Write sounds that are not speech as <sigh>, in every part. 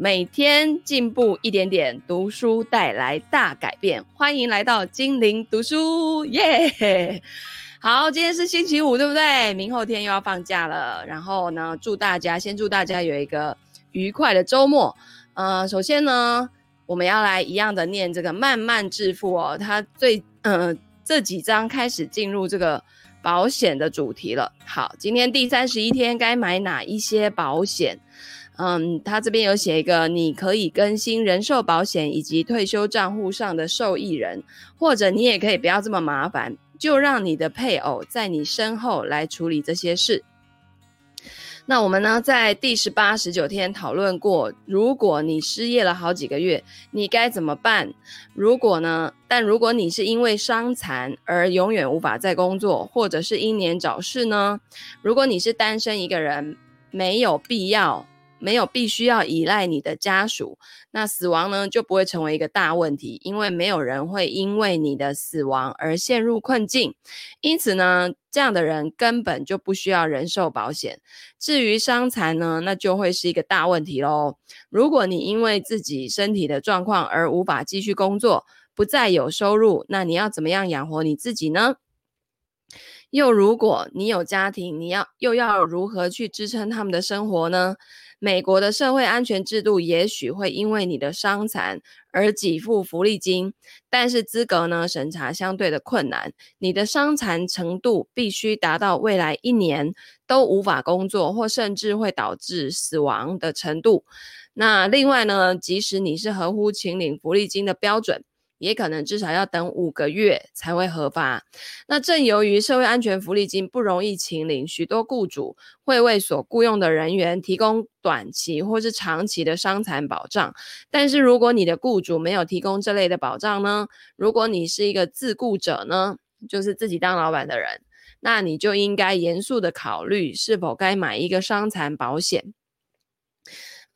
每天进步一点点，读书带来大改变。欢迎来到精灵读书，耶、好，今天是星期五，对不对？明后天又要放假了。然后呢，祝大家先祝大家有一个愉快的周末。呃，首先呢，我们要来一样的念这个慢慢致富哦。它最呃这几章开始进入这个。保险的主题了。好，今天第三十一天该买哪一些保险？嗯，他这边有写一个，你可以更新人寿保险以及退休账户上的受益人，或者你也可以不要这么麻烦，就让你的配偶在你身后来处理这些事。那我们呢，在第十八、十九天讨论过，如果你失业了好几个月，你该怎么办？如果呢？但如果你是因为伤残而永远无法再工作，或者是英年早逝呢？如果你是单身一个人，没有必要。没有必须要依赖你的家属，那死亡呢，就不会成为一个大问题，因为没有人会因为你的死亡而陷入困境。因此呢，这样的人根本就不需要人寿保险。至于伤残呢，那就会是一个大问题喽。如果你因为自己身体的状况而无法继续工作，不再有收入，那你要怎么样养活你自己呢？又如果你有家庭，你要又要如何去支撑他们的生活呢？美国的社会安全制度也许会因为你的伤残而给付福利金，但是资格呢，审查相对的困难。你的伤残程度必须达到未来一年都无法工作，或甚至会导致死亡的程度。那另外呢，即使你是合乎请领福利金的标准。也可能至少要等五个月才会核发。那正由于社会安全福利金不容易请领，许多雇主会为所雇佣的人员提供短期或是长期的伤残保障。但是如果你的雇主没有提供这类的保障呢？如果你是一个自雇者呢，就是自己当老板的人，那你就应该严肃的考虑是否该买一个伤残保险。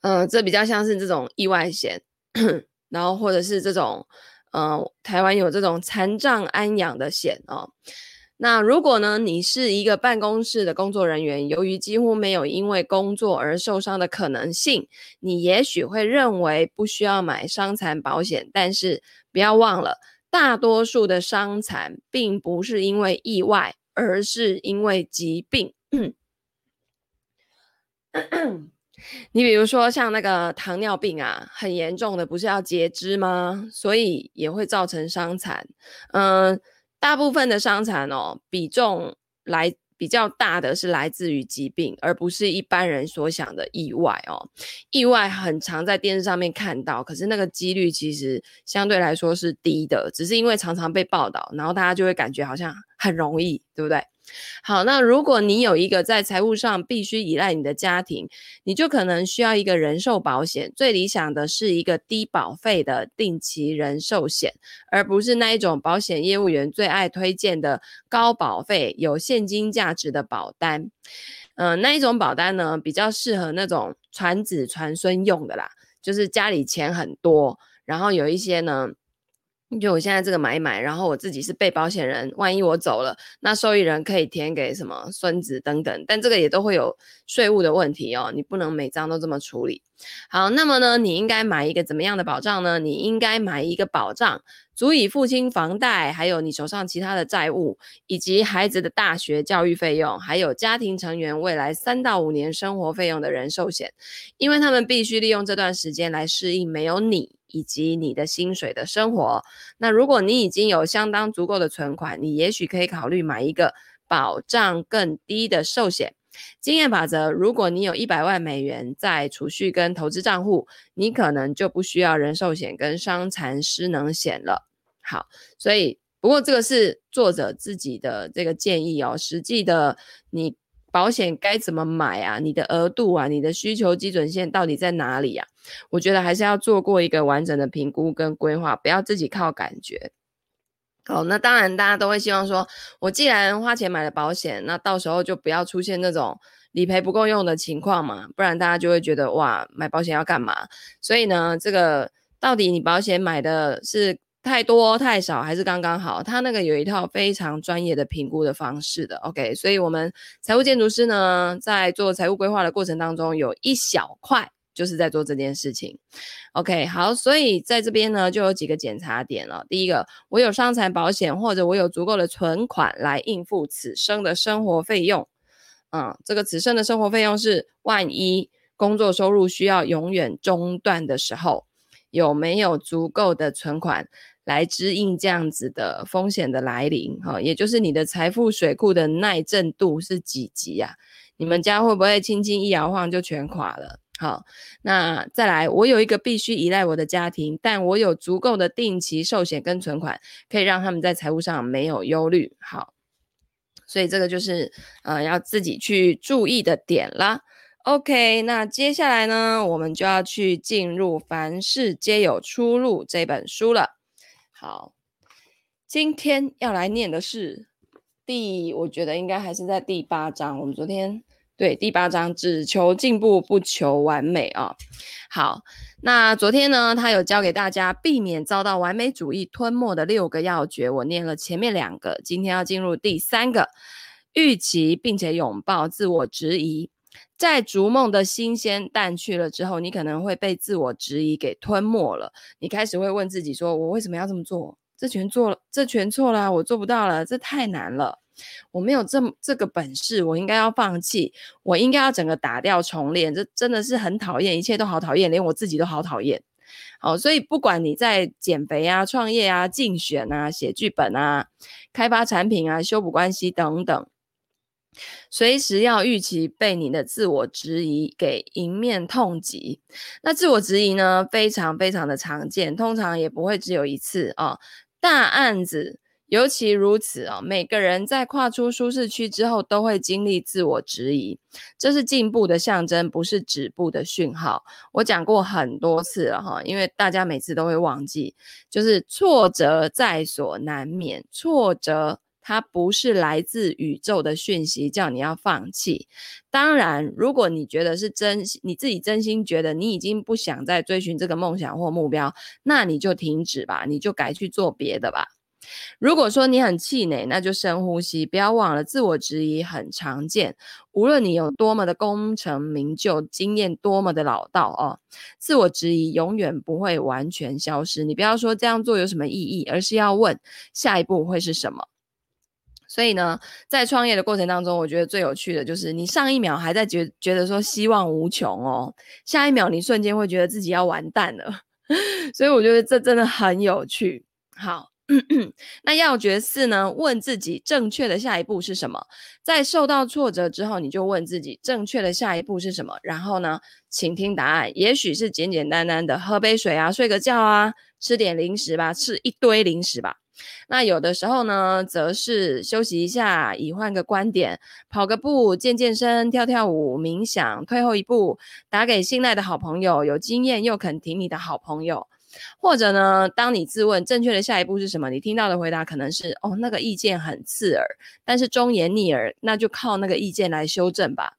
呃，这比较像是这种意外险，<coughs> 然后或者是这种。呃，台湾有这种残障安养的险哦。那如果呢，你是一个办公室的工作人员，由于几乎没有因为工作而受伤的可能性，你也许会认为不需要买伤残保险。但是不要忘了，大多数的伤残并不是因为意外，而是因为疾病。<coughs> 你比如说像那个糖尿病啊，很严重的，不是要截肢吗？所以也会造成伤残。嗯，大部分的伤残哦，比重来比较大的是来自于疾病，而不是一般人所想的意外哦。意外很常在电视上面看到，可是那个几率其实相对来说是低的，只是因为常常被报道，然后大家就会感觉好像很容易，对不对？好，那如果你有一个在财务上必须依赖你的家庭，你就可能需要一个人寿保险。最理想的是一个低保费的定期人寿险，而不是那一种保险业务员最爱推荐的高保费、有现金价值的保单。嗯、那一种保单呢，比较适合那种传子传孙用的啦，就是家里钱很多，然后有一些呢。就我现在这个买一买，然后我自己是被保险人，万一我走了，那受益人可以填给什么孙子等等，但这个也都会有税务的问题哦，你不能每张都这么处理。好，那么呢，你应该买一个怎么样的保障呢？你应该买一个保障，足以付清房贷，还有你手上其他的债务，以及孩子的大学教育费用，还有家庭成员未来三到五年生活费用的人寿险，因为他们必须利用这段时间来适应没有你。以及你的薪水的生活。那如果你已经有相当足够的存款，你也许可以考虑买一个保障更低的寿险。经验法则：如果你有一百万美元在储蓄跟投资账户，你可能就不需要人寿险跟伤残失能险了。好，所以不过这个是作者自己的这个建议哦，实际的你。保险该怎么买啊？你的额度啊，你的需求基准线到底在哪里呀？我觉得还是要做过一个完整的评估跟规划，不要自己靠感觉。好，那当然大家都会希望说，我既然花钱买了保险，那到时候就不要出现那种理赔不够用的情况嘛，不然大家就会觉得哇，买保险要干嘛？所以呢，这个到底你保险买的是？太多太少还是刚刚好，他那个有一套非常专业的评估的方式的，OK，所以我们财务建筑师呢，在做财务规划的过程当中，有一小块就是在做这件事情。OK，好，所以在这边呢，就有几个检查点了。第一个，我有伤残保险，或者我有足够的存款来应付此生的生活费用。嗯，这个此生的生活费用是万一工作收入需要永远中断的时候，有没有足够的存款来支应这样子的风险的来临？哈，也就是你的财富水库的耐震度是几级啊？你们家会不会轻轻一摇晃就全垮了？好，那再来，我有一个必须依赖我的家庭，但我有足够的定期寿险跟存款，可以让他们在财务上没有忧虑。好。所以这个就是呃要自己去注意的点啦。OK，那接下来呢，我们就要去进入《凡事皆有出路》这本书了。好，今天要来念的是第，我觉得应该还是在第八章。我们昨天。对，第八章只求进步，不求完美啊。好，那昨天呢，他有教给大家避免遭到完美主义吞没的六个要诀。我念了前面两个，今天要进入第三个，预期并且拥抱自我质疑。在逐梦的新鲜淡去了之后，你可能会被自我质疑给吞没了。你开始会问自己说：“我为什么要这么做？这全做了，这全错了，我做不到了，这太难了。”我没有这这个本事，我应该要放弃，我应该要整个打掉重练，这真的是很讨厌，一切都好讨厌，连我自己都好讨厌。好，所以不管你在减肥啊、创业啊、竞选啊、写剧本啊、开发产品啊、修补关系等等，随时要预期被你的自我质疑给迎面痛击。那自我质疑呢，非常非常的常见，通常也不会只有一次啊，大案子。尤其如此哦，每个人在跨出舒适区之后，都会经历自我质疑，这是进步的象征，不是止步的讯号。我讲过很多次了哈，因为大家每次都会忘记，就是挫折在所难免，挫折它不是来自宇宙的讯息，叫你要放弃。当然，如果你觉得是真，你自己真心觉得你已经不想再追寻这个梦想或目标，那你就停止吧，你就改去做别的吧。如果说你很气馁，那就深呼吸，不要忘了，自我质疑很常见。无论你有多么的功成名就，经验多么的老道哦，自我质疑永远不会完全消失。你不要说这样做有什么意义，而是要问下一步会是什么。所以呢，在创业的过程当中，我觉得最有趣的就是，你上一秒还在觉觉得说希望无穷哦，下一秒你瞬间会觉得自己要完蛋了。<laughs> 所以我觉得这真的很有趣。好。那要诀四呢？问自己正确的下一步是什么？在受到挫折之后，你就问自己正确的下一步是什么？然后呢，请听答案。也许是简简单单的喝杯水啊，睡个觉啊，吃点零食吧，吃一堆零食吧。那有的时候呢，则是休息一下，以换个观点，跑个步，健健身，跳跳舞，冥想，退后一步，打给信赖的好朋友，有经验又肯挺你的好朋友。或者呢，当你自问正确的下一步是什么，你听到的回答可能是哦，那个意见很刺耳，但是忠言逆耳，那就靠那个意见来修正吧。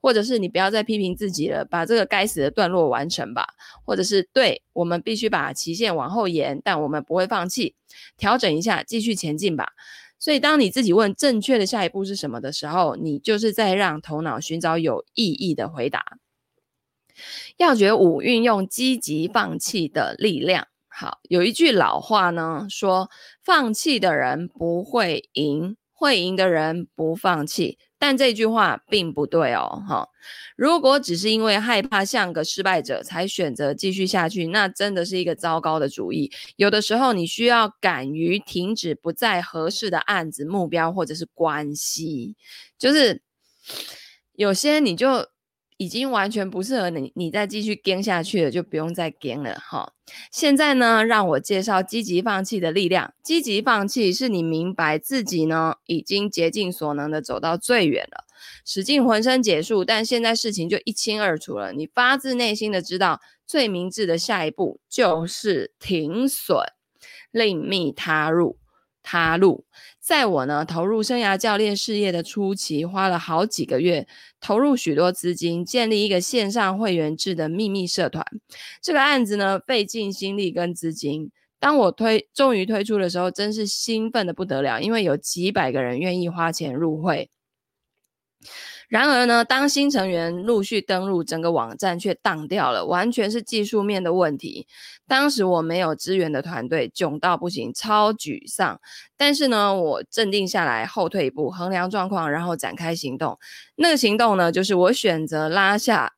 或者是你不要再批评自己了，把这个该死的段落完成吧。或者是对，我们必须把期限往后延，但我们不会放弃，调整一下，继续前进吧。所以，当你自己问正确的下一步是什么的时候，你就是在让头脑寻找有意义的回答。要诀五，运用积极放弃的力量。好，有一句老话呢，说放弃的人不会赢，会赢的人不放弃。但这句话并不对哦。哈，如果只是因为害怕像个失败者才选择继续下去，那真的是一个糟糕的主意。有的时候，你需要敢于停止不再合适的案子、目标或者是关系，就是有些你就。已经完全不适合你，你再继续跟下去了，就不用再跟了哈。现在呢，让我介绍积极放弃的力量。积极放弃是你明白自己呢，已经竭尽所能的走到最远了，使尽浑身解数，但现在事情就一清二楚了。你发自内心的知道，最明智的下一步就是停损，另觅他路。他路，在我呢投入生涯教练事业的初期，花了好几个月，投入许多资金，建立一个线上会员制的秘密社团。这个案子呢，费尽心力跟资金。当我推终于推出的时候，真是兴奋的不得了，因为有几百个人愿意花钱入会。然而呢，当新成员陆续登入，整个网站却当掉了，完全是技术面的问题。当时我没有支援的团队，窘到不行，超沮丧。但是呢，我镇定下来，后退一步，衡量状况，然后展开行动。那个行动呢，就是我选择拉下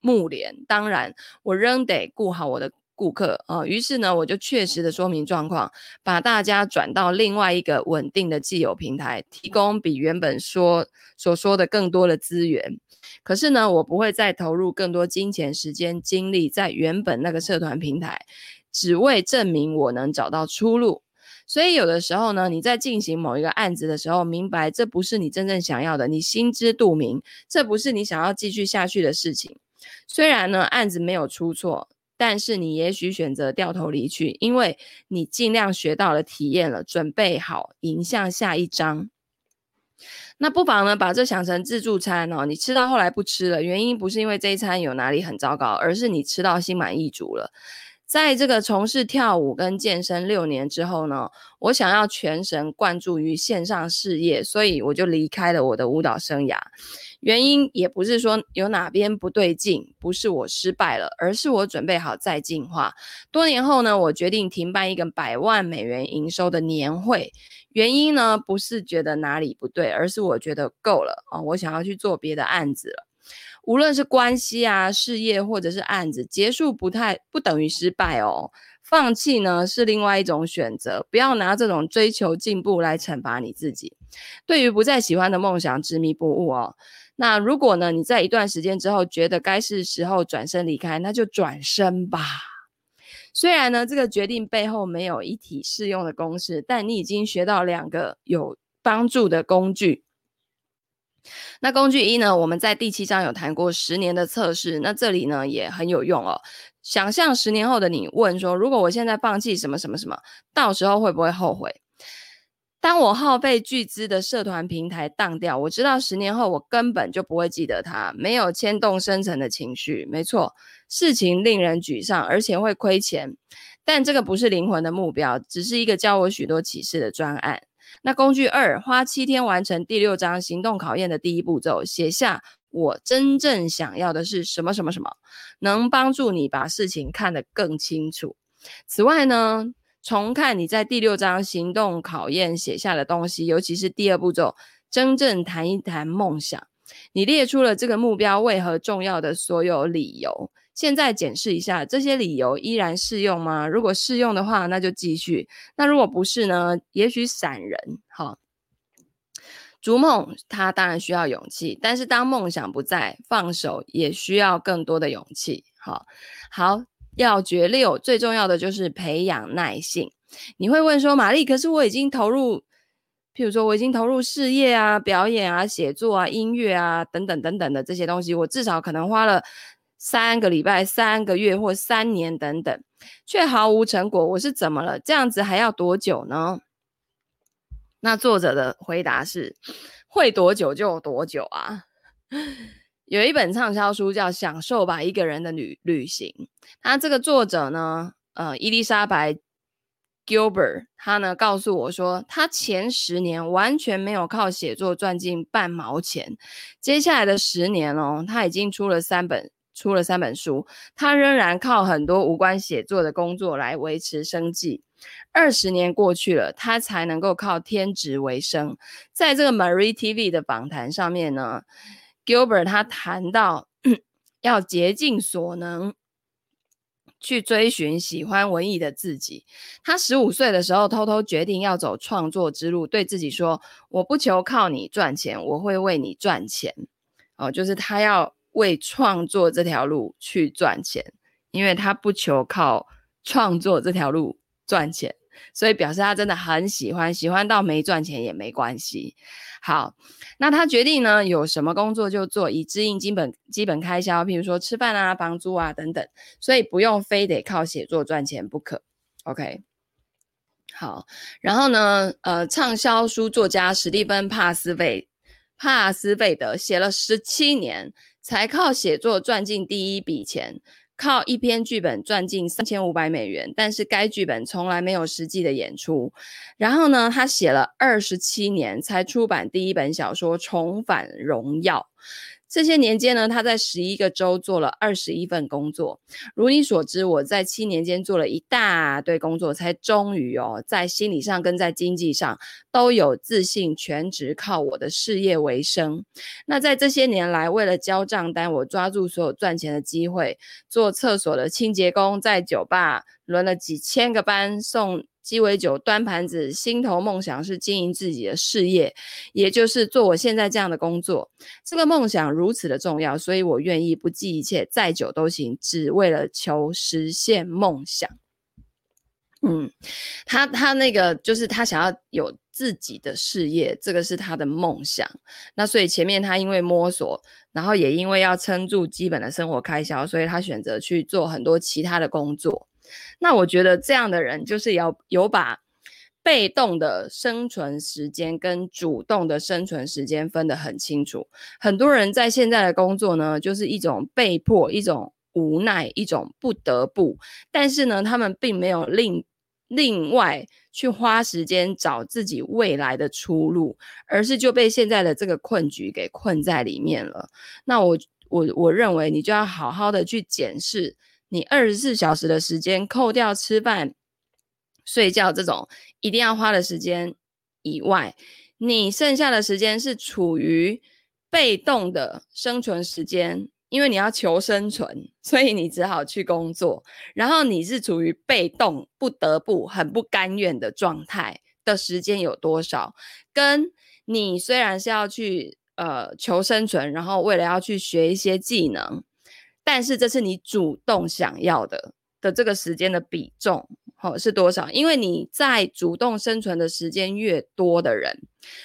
幕帘。当然，我仍得顾好我的。顾客啊，于是呢，我就确实的说明状况，把大家转到另外一个稳定的既有平台，提供比原本说所说的更多的资源。可是呢，我不会再投入更多金钱、时间、精力在原本那个社团平台，只为证明我能找到出路。所以有的时候呢，你在进行某一个案子的时候，明白这不是你真正想要的，你心知肚明，这不是你想要继续下去的事情。虽然呢，案子没有出错。但是你也许选择掉头离去，因为你尽量学到了、体验了，准备好迎向下一张。那不妨呢，把这想成自助餐哦。你吃到后来不吃了，原因不是因为这一餐有哪里很糟糕，而是你吃到心满意足了。在这个从事跳舞跟健身六年之后呢，我想要全神贯注于线上事业，所以我就离开了我的舞蹈生涯。原因也不是说有哪边不对劲，不是我失败了，而是我准备好再进化。多年后呢，我决定停办一个百万美元营收的年会。原因呢，不是觉得哪里不对，而是我觉得够了啊，我想要去做别的案子了。无论是关系啊、事业或者是案子，结束不太不等于失败哦。放弃呢是另外一种选择，不要拿这种追求进步来惩罚你自己。对于不再喜欢的梦想执迷不悟哦。那如果呢，你在一段时间之后觉得该是时候转身离开，那就转身吧。虽然呢，这个决定背后没有一体适用的公式，但你已经学到两个有帮助的工具。那工具一呢，我们在第七章有谈过十年的测试，那这里呢也很有用哦。想象十年后的你问说，如果我现在放弃什么什么什么，到时候会不会后悔？当我耗费巨资的社团平台当掉，我知道十年后我根本就不会记得它，没有牵动深层的情绪。没错，事情令人沮丧，而且会亏钱，但这个不是灵魂的目标，只是一个教我许多启示的专案。那工具二，花七天完成第六章行动考验的第一步骤，写下我真正想要的是什么什么什么，能帮助你把事情看得更清楚。此外呢，重看你在第六章行动考验写下的东西，尤其是第二步骤，真正谈一谈梦想。你列出了这个目标为何重要的所有理由。现在检视一下，这些理由依然适用吗？如果适用的话，那就继续；那如果不是呢？也许闪人。哈，逐梦，它当然需要勇气，但是当梦想不在，放手也需要更多的勇气。好，好。要决六，最重要的就是培养耐性。你会问说，玛丽，可是我已经投入，譬如说我已经投入事业啊、表演啊、写作啊、音乐啊等等等等的这些东西，我至少可能花了三个礼拜、三个月或三年等等，却毫无成果。我是怎么了？这样子还要多久呢？那作者的回答是：会多久就多久啊。<laughs> 有一本畅销书叫《享受吧，一个人的旅旅行》。他这个作者呢，呃，伊丽莎白 Gilbert，他呢告诉我说，他前十年完全没有靠写作赚进半毛钱。接下来的十年哦，他已经出了三本，出了三本书，他仍然靠很多无关写作的工作来维持生计。二十年过去了，他才能够靠天职为生。在这个 Marie TV 的访谈上面呢。Gilbert 他谈到要竭尽所能去追寻喜欢文艺的自己。他十五岁的时候偷偷决定要走创作之路，对自己说：“我不求靠你赚钱，我会为你赚钱。”哦，就是他要为创作这条路去赚钱，因为他不求靠创作这条路赚钱，所以表示他真的很喜欢，喜欢到没赚钱也没关系。好，那他决定呢，有什么工作就做，以支应基本基本开销，譬如说吃饭啊、房租啊等等，所以不用非得靠写作赚钱不可。OK，好，然后呢，呃，畅销书作家史蒂芬·帕斯费帕斯费德写了十七年，才靠写作赚进第一笔钱。靠一篇剧本赚进三千五百美元，但是该剧本从来没有实际的演出。然后呢，他写了二十七年才出版第一本小说《重返荣耀》。这些年间呢，他在十一个州做了二十一份工作。如你所知，我在七年间做了一大堆工作，才终于哦，在心理上跟在经济上都有自信，全职靠我的事业为生。那在这些年来，为了交账单，我抓住所有赚钱的机会，做厕所的清洁工，在酒吧轮了几千个班，送。鸡尾酒端盘子，心头梦想是经营自己的事业，也就是做我现在这样的工作。这个梦想如此的重要，所以我愿意不计一切，再久都行，只为了求实现梦想。嗯，他他那个就是他想要有自己的事业，这个是他的梦想。那所以前面他因为摸索，然后也因为要撑住基本的生活开销，所以他选择去做很多其他的工作。那我觉得这样的人就是要有把被动的生存时间跟主动的生存时间分得很清楚。很多人在现在的工作呢，就是一种被迫、一种无奈、一种不得不，但是呢，他们并没有另另外去花时间找自己未来的出路，而是就被现在的这个困局给困在里面了。那我我我认为你就要好好的去检视。你二十四小时的时间，扣掉吃饭、睡觉这种一定要花的时间以外，你剩下的时间是处于被动的生存时间，因为你要求生存，所以你只好去工作。然后你是处于被动、不得不、很不甘愿的状态的时间有多少？跟你虽然是要去呃求生存，然后为了要去学一些技能。但是这是你主动想要的的这个时间的比重，好，是多少？因为你在主动生存的时间越多的人，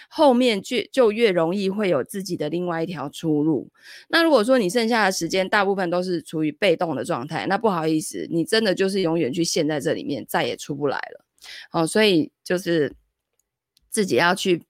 后面就就越容易会有自己的另外一条出路。那如果说你剩下的时间大部分都是处于被动的状态，那不好意思，你真的就是永远去陷在这里面，再也出不来了。好，所以就是自己要去。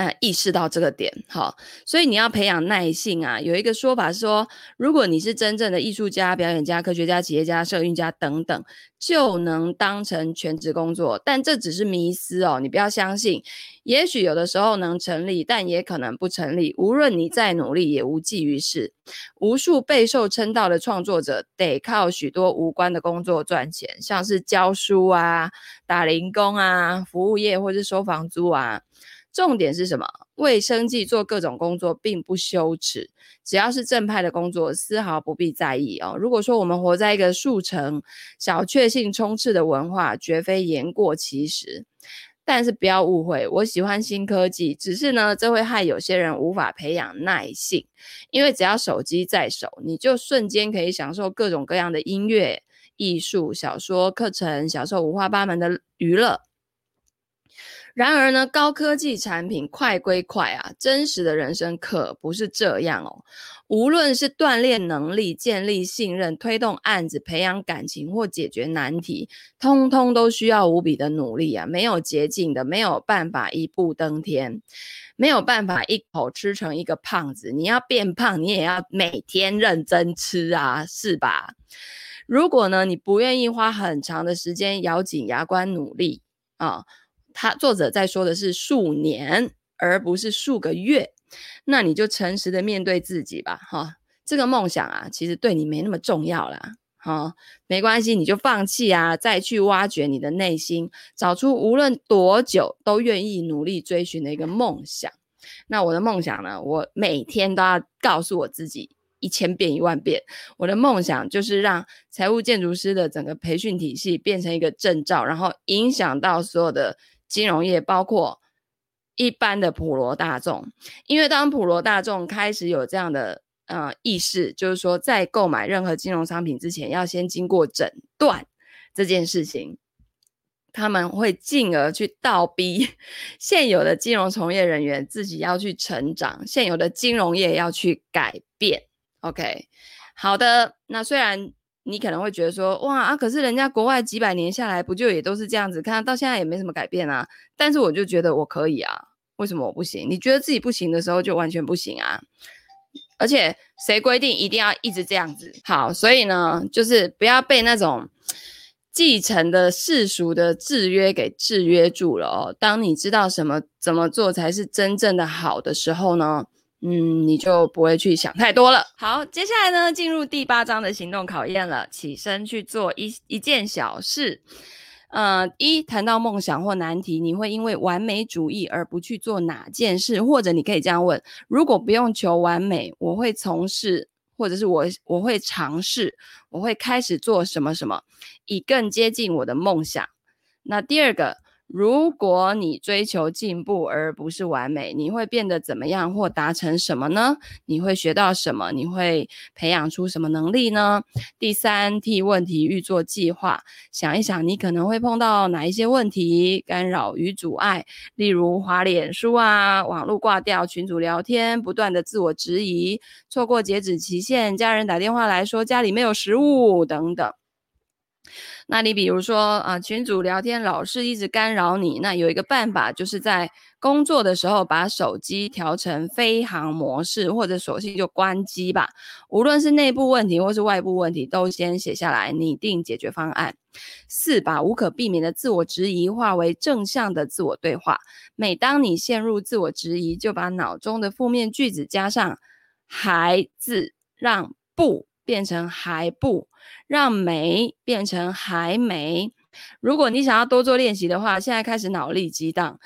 呃，意识到这个点，好，所以你要培养耐性啊。有一个说法是说，如果你是真正的艺术家、表演家、科学家、企业家、社运家等等，就能当成全职工作。但这只是迷思哦，你不要相信。也许有的时候能成立，但也可能不成立。无论你再努力，也无济于事。无数备受称道的创作者，得靠许多无关的工作赚钱，像是教书啊、打零工啊、服务业或是收房租啊。重点是什么？为生计做各种工作并不羞耻，只要是正派的工作，丝毫不必在意哦。如果说我们活在一个速成、小确幸充斥的文化，绝非言过其实。但是不要误会，我喜欢新科技，只是呢，这会害有些人无法培养耐性，因为只要手机在手，你就瞬间可以享受各种各样的音乐、艺术、小说、课程，享受五花八门的娱乐。然而呢，高科技产品快归快啊，真实的人生可不是这样哦。无论是锻炼能力、建立信任、推动案子、培养感情或解决难题，通通都需要无比的努力啊，没有捷径的，没有办法一步登天，没有办法一口吃成一个胖子。你要变胖，你也要每天认真吃啊，是吧？如果呢，你不愿意花很长的时间咬紧牙关努力啊。他作者在说的是数年，而不是数个月。那你就诚实的面对自己吧，哈。这个梦想啊，其实对你没那么重要啦，哈，没关系，你就放弃啊，再去挖掘你的内心，找出无论多久都愿意努力追寻的一个梦想。那我的梦想呢，我每天都要告诉我自己一千遍一万遍，我的梦想就是让财务建筑师的整个培训体系变成一个证照，然后影响到所有的。金融业包括一般的普罗大众，因为当普罗大众开始有这样的呃意识，就是说在购买任何金融商品之前，要先经过诊断这件事情，他们会进而去倒逼现有的金融从业人员自己要去成长，现有的金融业要去改变。OK，好的，那虽然。你可能会觉得说，哇啊，可是人家国外几百年下来，不就也都是这样子？看到现在也没什么改变啊。但是我就觉得我可以啊，为什么我不行？你觉得自己不行的时候，就完全不行啊。而且谁规定一定要一直这样子？好，所以呢，就是不要被那种继承的世俗的制约给制约住了哦。当你知道什么怎么做才是真正的好的时候呢，嗯，你就不会去想太多了。好，接下来呢，进入第八章的行动考验了，起身去做一一件小事。呃，一谈到梦想或难题，你会因为完美主义而不去做哪件事？或者你可以这样问：如果不用求完美，我会从事，或者是我我会尝试，我会开始做什么什么，以更接近我的梦想。那第二个。如果你追求进步而不是完美，你会变得怎么样或达成什么呢？你会学到什么？你会培养出什么能力呢？第三，替问题预做计划，想一想你可能会碰到哪一些问题、干扰与阻碍，例如滑脸书啊、网络挂掉、群组聊天、不断的自我质疑、错过截止期限、家人打电话来说家里没有食物等等。那你比如说啊，群组聊天老是一直干扰你，那有一个办法，就是在工作的时候把手机调成飞行模式，或者索性就关机吧。无论是内部问题或是外部问题，都先写下来，拟定解决方案。四，把无可避免的自我质疑化为正向的自我对话。每当你陷入自我质疑，就把脑中的负面句子加上“还”字，让“不”变成“还不”。让没变成还没。如果你想要多做练习的话，现在开始脑力激荡，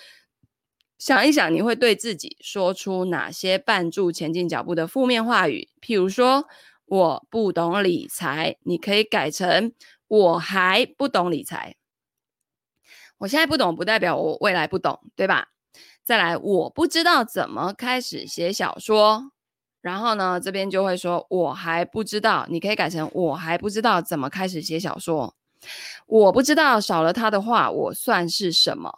想一想你会对自己说出哪些绊住前进脚步的负面话语。譬如说，我不懂理财，你可以改成我还不懂理财。我现在不懂，不代表我未来不懂，对吧？再来，我不知道怎么开始写小说。然后呢，这边就会说，我还不知道，你可以改成我还不知道怎么开始写小说。我不知道少了他的话，我算是什么？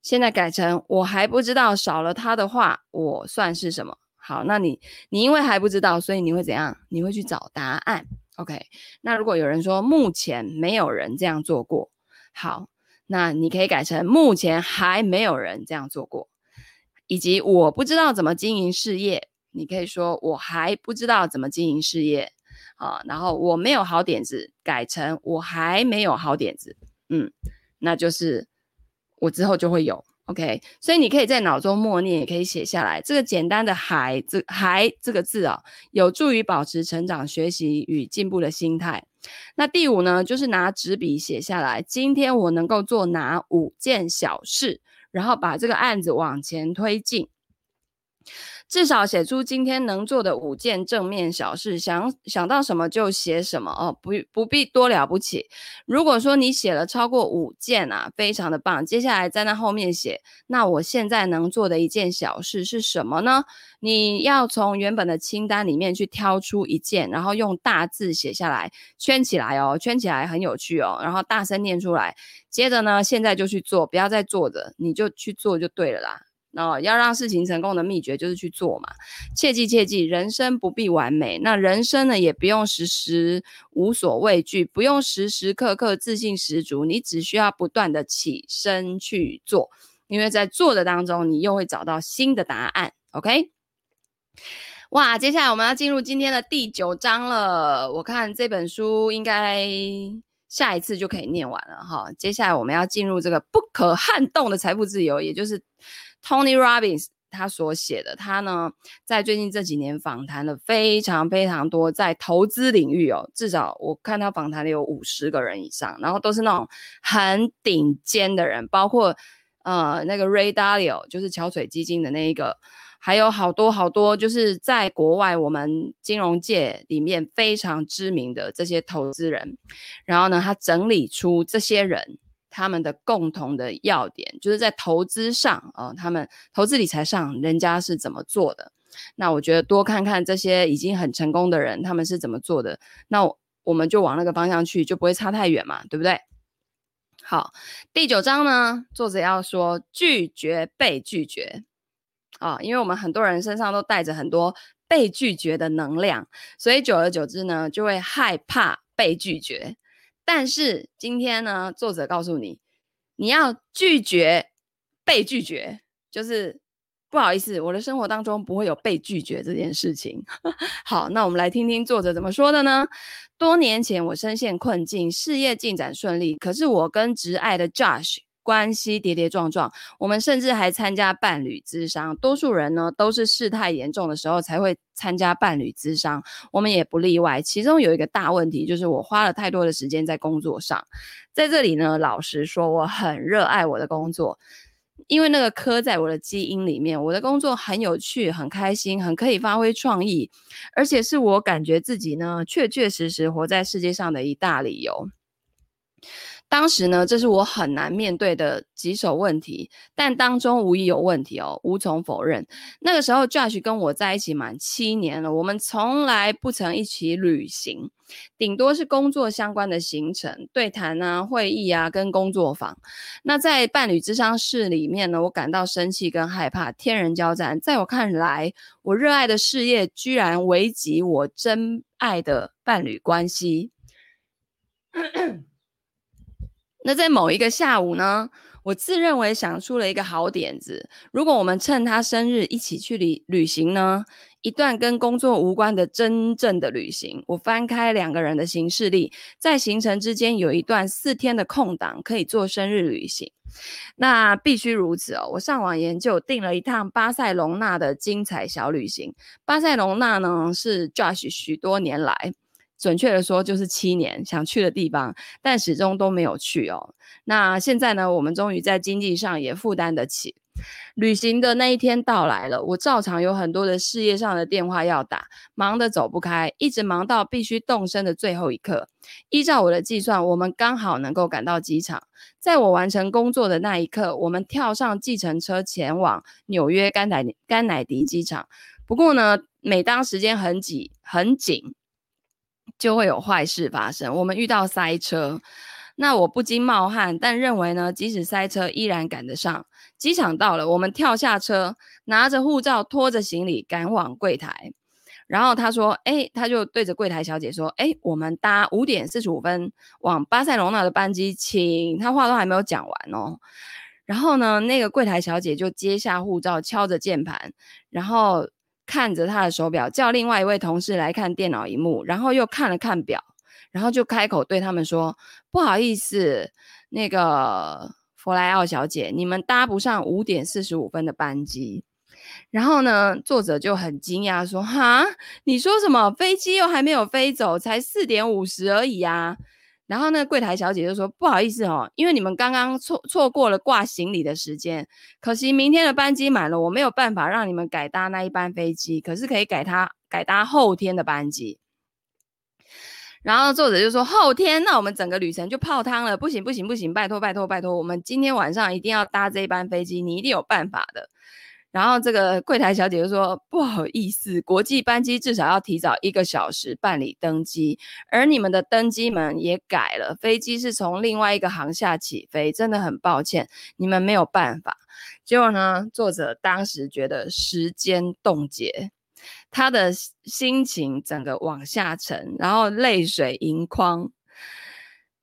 现在改成我还不知道少了他的话，我算是什么？好，那你你因为还不知道，所以你会怎样？你会去找答案。OK，那如果有人说目前没有人这样做过，好，那你可以改成目前还没有人这样做过，以及我不知道怎么经营事业。你可以说我还不知道怎么经营事业啊，然后我没有好点子，改成我还没有好点子，嗯，那就是我之后就会有，OK，所以你可以在脑中默念，也可以写下来。这个简单的“还”这“还”这个字啊，有助于保持成长、学习与进步的心态。那第五呢，就是拿纸笔写下来，今天我能够做哪五件小事，然后把这个案子往前推进。至少写出今天能做的五件正面小事，想想到什么就写什么哦，不不必多了不起。如果说你写了超过五件啊，非常的棒。接下来在那后面写，那我现在能做的一件小事是什么呢？你要从原本的清单里面去挑出一件，然后用大字写下来，圈起来哦，圈起来很有趣哦，然后大声念出来。接着呢，现在就去做，不要再坐着，你就去做就对了啦。哦，要让事情成功的秘诀就是去做嘛。切记切记，人生不必完美，那人生呢也不用时时无所畏惧，不用时时刻刻自信十足。你只需要不断的起身去做，因为在做的当中，你又会找到新的答案。OK，哇，接下来我们要进入今天的第九章了。我看这本书应该下一次就可以念完了哈。接下来我们要进入这个不可撼动的财富自由，也就是。Tony Robbins 他所写的，他呢在最近这几年访谈了非常非常多在投资领域哦，至少我看他访谈的有五十个人以上，然后都是那种很顶尖的人，包括呃那个 Ray Dalio 就是桥水基金的那一个，还有好多好多就是在国外我们金融界里面非常知名的这些投资人，然后呢他整理出这些人。他们的共同的要点就是在投资上啊、他们投资理财上人家是怎么做的？那我觉得多看看这些已经很成功的人，他们是怎么做的，那我，们就往那个方向去，就不会差太远嘛，对不对？好，第九章呢，作者要说拒绝被拒绝啊、因为我们很多人身上都带着很多被拒绝的能量，所以久而久之呢，就会害怕被拒绝。但是今天呢，作者告诉你，你要拒绝被拒绝，就是不好意思，我的生活当中不会有被拒绝这件事情。<laughs> 好，那我们来听听作者怎么说的呢？多年前我深陷困境，事业进展顺利，可是我跟挚爱的 Josh。关系跌跌撞撞，我们甚至还参加伴侣咨商。多数人呢都是事态严重的时候才会参加伴侣咨商，我们也不例外。其中有一个大问题就是我花了太多的时间在工作上。在这里呢，老实说，我很热爱我的工作，因为那个刻在我的基因里面。我的工作很有趣，很开心，很可以发挥创意，而且是我感觉自己呢确确实实活在世界上的一大理由。当时呢，这是我很难面对的棘手问题，但当中无疑有问题哦，无从否认。那个时候，Josh 跟我在一起满七年了，我们从来不曾一起旅行，顶多是工作相关的行程、对谈啊、会议啊、跟工作坊。那在伴侣咨商室里面呢，我感到生气跟害怕，天人交战。在我看来，我热爱的事业居然危及我真爱的伴侣关系。<coughs> 那在某一个下午呢，我自认为想出了一个好点子。如果我们趁他生日一起去旅旅行呢？一段跟工作无关的真正的旅行。我翻开两个人的行事历，在行程之间有一段四天的空档，可以做生日旅行。那必须如此哦！我上网研究，订了一趟巴塞隆纳的精彩小旅行。巴塞隆纳呢，是 Josh 许多年来。准确的说，就是七年想去的地方，但始终都没有去哦。那现在呢，我们终于在经济上也负担得起。旅行的那一天到来了，我照常有很多的事业上的电话要打，忙得走不开，一直忙到必须动身的最后一刻。依照我的计算，我们刚好能够赶到机场。在我完成工作的那一刻，我们跳上计程车前往纽约甘乃甘乃迪机场。不过呢，每当时间很挤很紧。就会有坏事发生。我们遇到塞车，那我不禁冒汗，但认为呢，即使塞车，依然赶得上。机场到了，我们跳下车，拿着护照，拖着行李赶往柜台。然后他说：“哎，他就对着柜台小姐说：‘哎，我们搭五点四十五分往巴塞隆纳的班机，请。’他话都还没有讲完哦。然后呢，那个柜台小姐就接下护照，敲着键盘，然后。”看着他的手表，叫另外一位同事来看电脑萤幕，然后又看了看表，然后就开口对他们说：“不好意思，那个弗莱奥小姐，你们搭不上五点四十五分的班机。”然后呢，作者就很惊讶说：“哈，你说什么？飞机又还没有飞走，才四点五十而已啊！”然后那个柜台小姐就说：“不好意思哦，因为你们刚刚错错过了挂行李的时间，可惜明天的班机满了，我没有办法让你们改搭那一班飞机，可是可以改他改搭后天的班机。”然后作者就说：“后天，那我们整个旅程就泡汤了，不行不行不行，拜托拜托拜托，我们今天晚上一定要搭这一班飞机，你一定有办法的。”然后这个柜台小姐就说：“不好意思，国际班机至少要提早一个小时办理登机，而你们的登机门也改了，飞机是从另外一个航厦起飞，真的很抱歉，你们没有办法。”结果呢，作者当时觉得时间冻结，他的心情整个往下沉，然后泪水盈眶。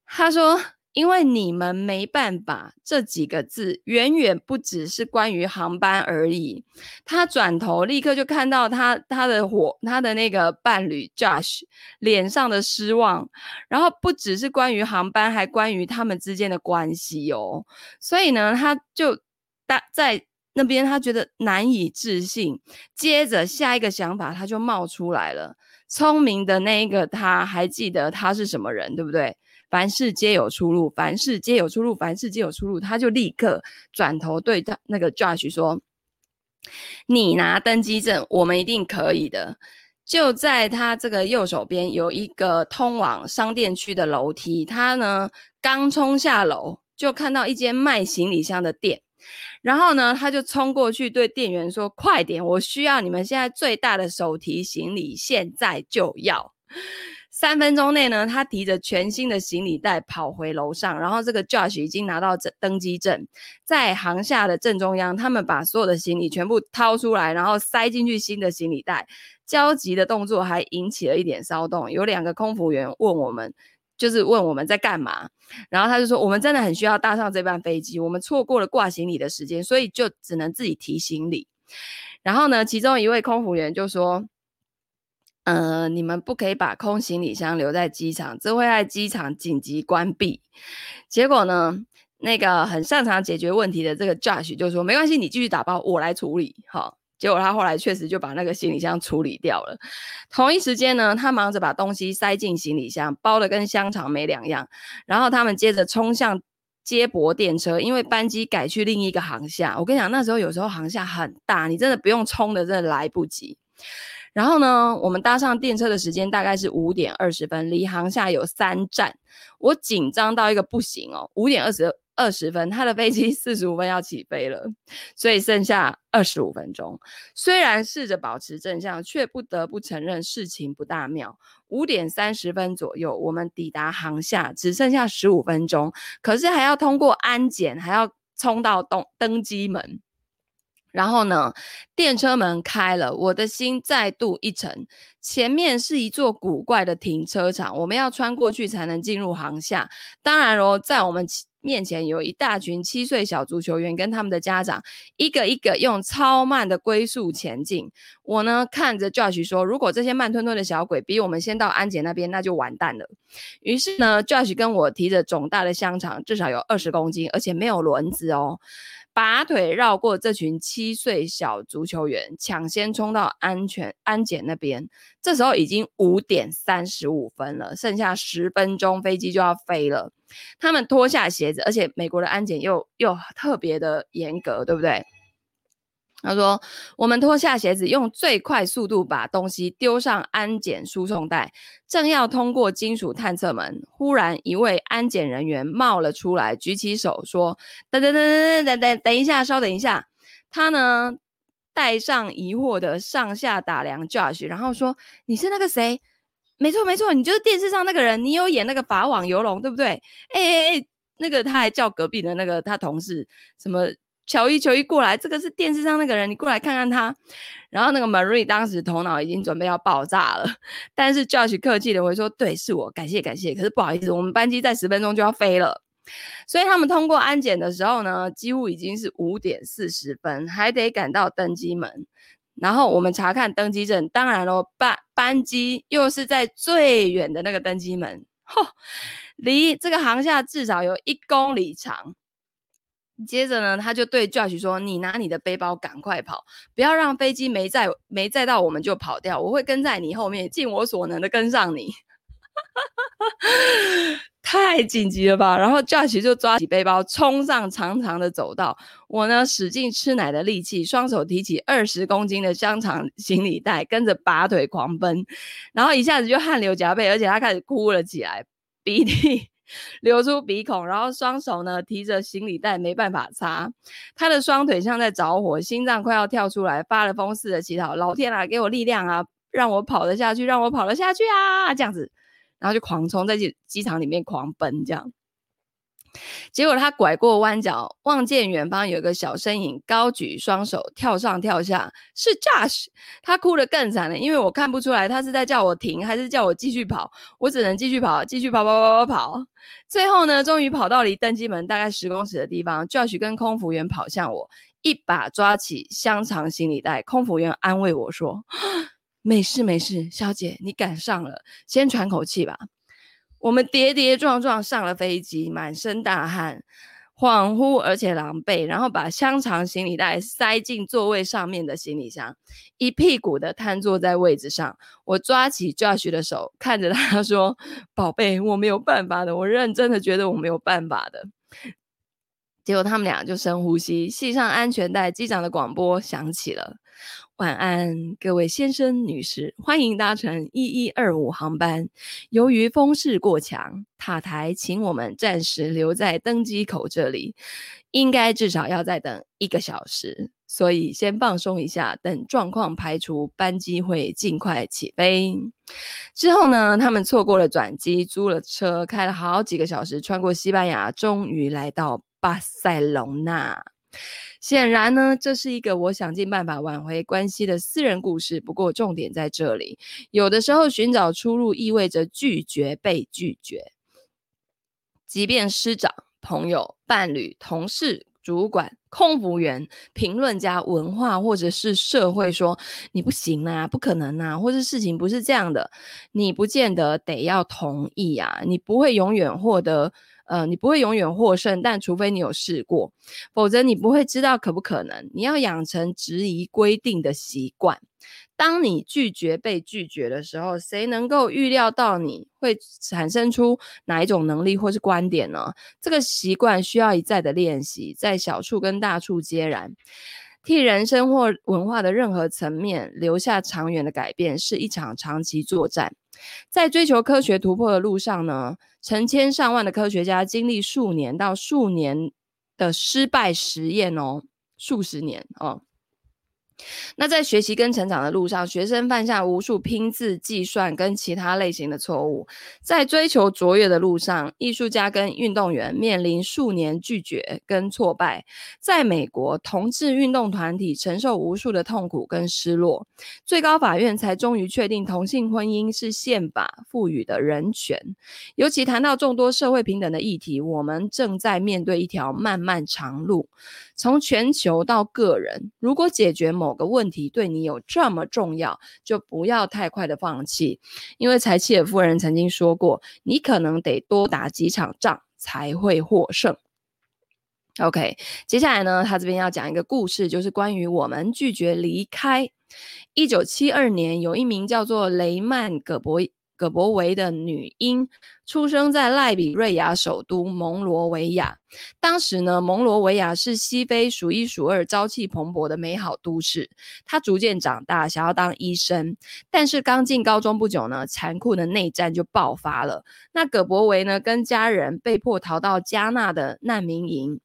他说。因为你们没办法，这几个字远远不只是关于航班而已。他转头立刻就看到他他的伙他的那个伴侣 Josh 脸上的失望，然后不只是关于航班，还关于他们之间的关系哦。所以呢，他就大在那边，他觉得难以置信。接着下一个想法他就冒出来了：聪明的那一个他还记得他是什么人，对不对？凡事皆有出路，凡事皆有出路，凡事皆有出路。他就立刻转头对他那个 Josh 说：“你拿登机证，我们一定可以的。”就在他这个右手边有一个通往商店区的楼梯，他呢刚冲下楼，就看到一间卖行李箱的店，然后呢他就冲过去对店员说：“快点，我需要你们现在最大的手提行李，现在就要。”三分钟内呢，他提着全新的行李袋跑回楼上，然后这个 Josh 已经拿到登登机证，在航下的正中央，他们把所有的行李全部掏出来，然后塞进去新的行李袋。焦急的动作还引起了一点骚动，有两个空服员问我们，就是问我们在干嘛，然后他就说我们真的很需要搭上这班飞机，我们错过了挂行李的时间，所以就只能自己提行李。然后呢，其中一位空服员就说：“呃，你们不可以把空行李箱留在机场，这会在机场紧急关闭。”结果呢，那个很擅长解决问题的这个 Josh 就说：“没关系，你继续打包，我来处理。”好。结果他后来确实就把那个行李箱处理掉了。同一时间呢，他忙着把东西塞进行李箱，包的跟香肠没两样。然后他们接着冲向接驳电车，因为班机改去另一个航厦。我跟你讲，那时候有时候航厦很大，你真的不用冲的，真的来不及。然后呢，我们搭上电车的时间大概是五点二十分，离航厦有三站。我紧张到一个不行哦，五点二十。二十分，他的飞机四十五分要起飞了，所以剩下二十五分钟。虽然试着保持正向，却不得不承认事情不大妙。五点三十分左右，我们抵达航厦，只剩下十五分钟，可是还要通过安检，还要冲到登登机门。然后呢，电车门开了，我的心再度一沉。前面是一座古怪的停车场，我们要穿过去才能进入航厦。当然喽，在我们面前有一大群七岁小足球员跟他们的家长，一个一个用超慢的龟速前进。我呢，看着 Josh 说：“如果这些慢吞吞的小鬼比我们先到安检那边，那就完蛋了。”于是呢，Josh 跟我提着肿大的香肠，至少有二十公斤，而且没有轮子哦。拔腿绕过这群七岁小足球员，抢先冲到安全安检那边。这时候已经五点三十五分了，剩下十分钟飞机就要飞了。他们脱下鞋子，而且美国的安检又又特别的严格，对不对？他说：“我们脱下鞋子，用最快速度把东西丢上安检输送带，正要通过金属探测门，忽然一位安检人员冒了出来，举起手说：‘等等等等等等等一下，稍等一下。’他呢，带上疑惑的上下打量 Josh，然后说：‘你是那个谁？没错没错，你就是电视上那个人，你有演那个法网游龙，对不对？’哎哎哎，那个他还叫隔壁的那个他同事什么？”乔伊，乔伊过来，这个是电视上那个人，你过来看看他。然后那个 Marie 当时头脑已经准备要爆炸了，<laughs> 但是 Josh 客气的回说：“对，是我，感谢感谢。可是不好意思，我们班机在十分钟就要飞了。”所以他们通过安检的时候呢，几乎已经是五点四十分，还得赶到登机门。然后我们查看登机证，当然喽，班班机又是在最远的那个登机门，<laughs> 嚯，离这个航厦至少有一公里长。接着呢，他就对 Josh 说：“你拿你的背包赶快跑，不要让飞机没载没载到我们就跑掉。我会跟在你后面，尽我所能的跟上你。”太紧急了吧！然后 Josh 就抓起背包冲上长长的走道。我呢，使尽吃奶的力气，双手提起二十公斤的香肠行李袋，跟着拔腿狂奔。然后一下子就汗流浃背，而且他开始哭了起来，鼻涕。流出鼻孔，然后双手呢提着行李袋没办法擦，他的双腿像在着火，心脏快要跳出来，发了疯似的祈祷：老天啊，给我力量啊，让我跑得下去，让我跑得下去啊！这样子，然后就狂冲在机机场里面狂奔，这样。结果他拐过弯角，望见远方有个小身影，高举双手，跳上跳下，是 Josh。他哭得更惨了，因为我看不出来他是在叫我停，还是叫我继续跑。我只能继续跑，继续跑，跑，跑，跑，跑。最后呢，终于跑到离登机门大概十公尺的地方。Josh 跟空服员跑向我，一把抓起香肠行李袋。空服员安慰我说：“ <gasps> 没事没事，小姐，你赶上了，先喘口气吧。”我们跌跌撞撞上了飞机，满身大汗，恍惚而且狼狈，然后把香肠行李袋塞进座位上面的行李箱，一屁股的瘫坐在位置上。我抓起 Josh 的手，看着他说：“宝贝，我没有办法的，我认真的觉得我没有办法的。”结果他们俩就深呼吸，系上安全带，机长的广播响起了。晚安，各位先生、女士，欢迎搭乘一一二五航班。由于风势过强，塔台请我们暂时留在登机口这里，应该至少要再等一个小时，所以先放松一下，等状况排除，班机会尽快起飞。之后呢，他们错过了转机，租了车，开了好几个小时，穿过西班牙，终于来到巴塞隆纳。显然呢，这是一个我想尽办法挽回关系的私人故事。不过重点在这里，有的时候寻找出路意味着拒绝被拒绝。即便师长、朋友、伴侣、同事、主管、空服员、评论家、文化或者是社会说你不行啊，不可能啊，或者事情不是这样的，你不见得得要同意啊，你不会永远获得，呃，你不会永远获胜，但除非你有试过，否则你不会知道可不可能。你要养成质疑规定的习惯。当你拒绝被拒绝的时候，谁能够预料到你会产生出哪一种能力或是观点呢？这个习惯需要一再的练习，在小处跟大处皆然。替人生或文化的任何层面留下长远的改变，是一场长期作战。在追求科学突破的路上呢，成千上万的科学家经历数年到数年的失败实验哦，数十年哦。那在学习跟成长的路上，学生犯下无数拼字、计算跟其他类型的错误；在追求卓越的路上，艺术家跟运动员面临数年拒绝跟挫败；在美国，同志运动团体承受无数的痛苦跟失落；最高法院才终于确定同性婚姻是宪法赋予的人权。尤其谈到众多社会平等的议题，我们正在面对一条漫漫长路。从全球到个人，如果解决某某个问题对你有这么重要，就不要太快的放弃，因为柴契尔夫人曾经说过，你可能得多打几场仗才会获胜。OK，接下来呢，他这边要讲一个故事，就是关于我们拒绝离开。一九七二年，有一名叫做雷曼·葛伯。葛伯维的女婴出生在赖比瑞亚首都蒙罗维亚。当时呢，蒙罗维亚是西非数一数二朝气蓬勃的美好都市。她逐渐长大，想要当医生，但是刚进高中不久呢，残酷的内战就爆发了。那葛伯维呢，跟家人被迫逃到加纳的难民营。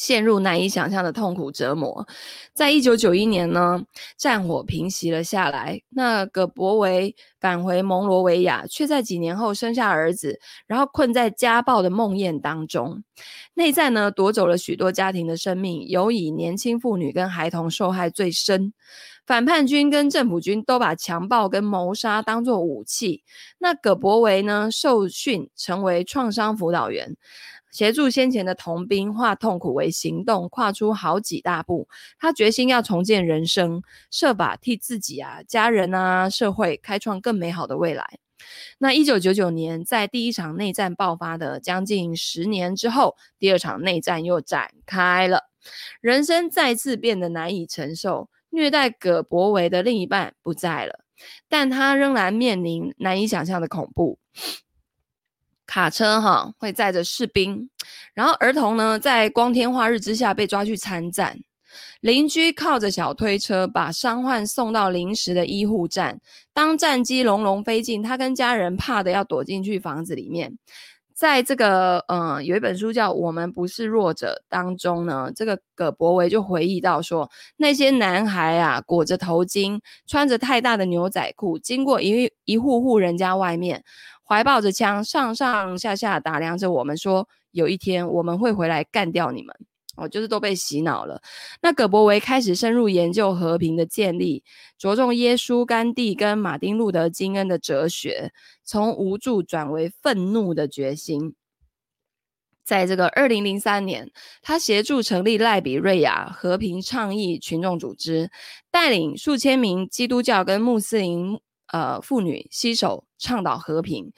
陷入难以想象的痛苦折磨。在一九九一年呢，战火平息了下来。那葛博维返回蒙罗维亚，却在几年后生下儿子，然后困在家暴的梦魇当中。内战呢，夺走了许多家庭的生命，尤以年轻妇女跟孩童受害最深。反叛军跟政府军都把强暴跟谋杀当作武器。那葛伯维呢，受训成为创伤辅导员。协助先前的童兵化痛苦为行动，跨出好几大步。他决心要重建人生，设法替自己啊、家人啊、社会开创更美好的未来。那一九九九年，在第一场内战爆发的将近十年之后，第二场内战又展开了。人生再次变得难以承受，虐待葛伯维的另一半不在了，但他仍然面临难以想象的恐怖。卡车哈会载着士兵，然后儿童呢在光天化日之下被抓去参战。邻居靠着小推车把伤患送到临时的医护站。当战机隆隆飞进，他跟家人怕的要躲进去房子里面。在这个嗯有一本书叫《我们不是弱者》当中呢，这个葛伯维就回忆到说，那些男孩啊裹着头巾，穿着太大的牛仔裤，经过一一户户人家外面。怀抱着枪，上上下下打量着我们，说：“有一天我们会回来干掉你们。”哦，就是都被洗脑了。那葛伯维开始深入研究和平的建立，着重耶稣、甘地跟马丁·路德·金恩的哲学，从无助转为愤怒的决心。在这个二零零三年，他协助成立赖比瑞亚和平倡议群众组织，带领数千名基督教跟穆斯林。呃，妇女携手倡导和平，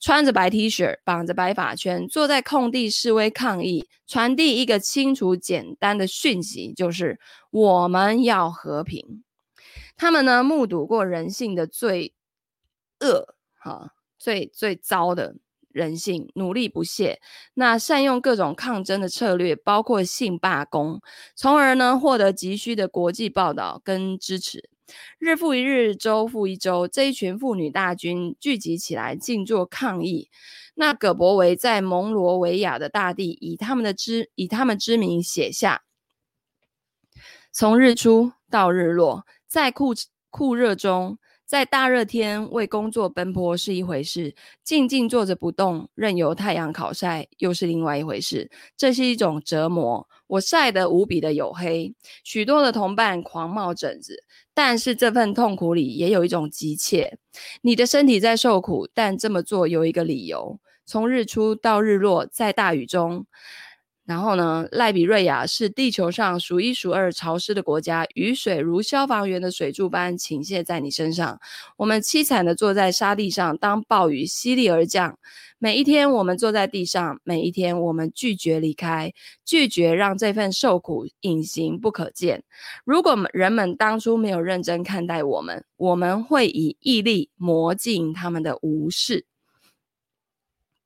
穿着白 T 恤，绑着白发圈，坐在空地示威抗议，传递一个清楚简单的讯息，就是我们要和平。他们呢，目睹过人性的最恶，哈，最最糟的人性，努力不懈，那善用各种抗争的策略，包括性罢工，从而呢获得急需的国际报道跟支持。日复一日，周复一周，这一群妇女大军聚集起来，静坐抗议。那葛伯维在蒙罗维亚的大地，以他们的之以他们之名写下：从日出到日落，在酷酷热中。在大热天为工作奔波是一回事，静静坐着不动，任由太阳烤晒又是另外一回事。这是一种折磨，我晒得无比的黝黑，许多的同伴狂冒疹子，但是这份痛苦里也有一种急切。你的身体在受苦，但这么做有一个理由：从日出到日落，在大雨中，然后呢，赖比瑞亚是地球上数一数二潮湿的国家，雨水如消防员的水柱般倾泻在你身上。我们凄惨地坐在沙地上，当暴雨淅沥而降。每一天，我们坐在地上；每一天，我们拒绝离开，拒绝让这份受苦隐形不可见。如果人们当初没有认真看待我们，我们会以毅力磨尽他们的无视。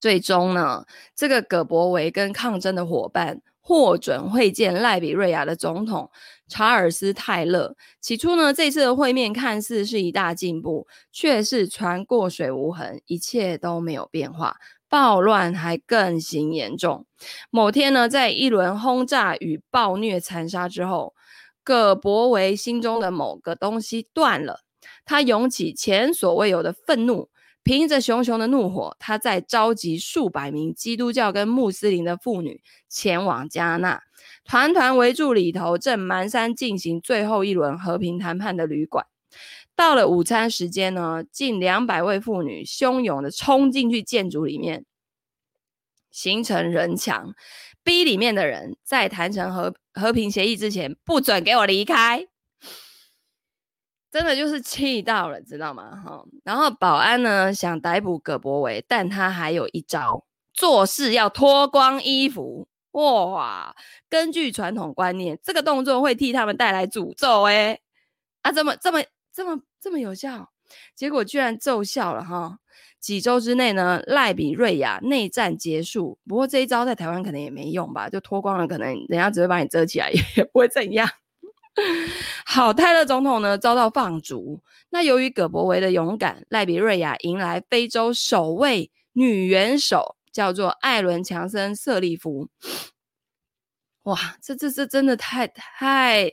最终呢，这个葛柏维跟抗争的伙伴获准会见赖比瑞亚的总统查尔斯泰勒。起初呢，这次的会面看似是一大进步，却是船过水无痕，一切都没有变化，暴乱还更形严重。某天呢，在一轮轰炸与暴虐残杀之后，葛柏维心中的某个东西断了，他涌起前所未有的愤怒。凭着熊熊的怒火，他在召集数百名基督教跟穆斯林的妇女前往加纳，团团围住里头正蹒跚进行最后一轮和平谈判的旅馆。到了午餐时间呢，近两百位妇女汹涌的冲进去建筑里面，形成人墙，逼里面的人在谈成和和平协议之前不准给我离开。真的就是气到了，知道吗？哈，然后保安呢想逮捕葛柏维，但他还有一招，做事要脱光衣服。哇，根据传统观念，这个动作会替他们带来诅咒。哎，啊，这么这么这么这么有效，结果居然奏效了哈！几周之内呢，赖比瑞亚内战结束。不过这一招在台湾可能也没用吧，就脱光了，可能人家只会把你遮起来，也不会怎样。<laughs> 好，泰勒总统呢遭到放逐。那由于葛博维的勇敢，赖比瑞亚迎来非洲首位女元首，叫做艾伦强森瑟利夫。哇，这这这真的太太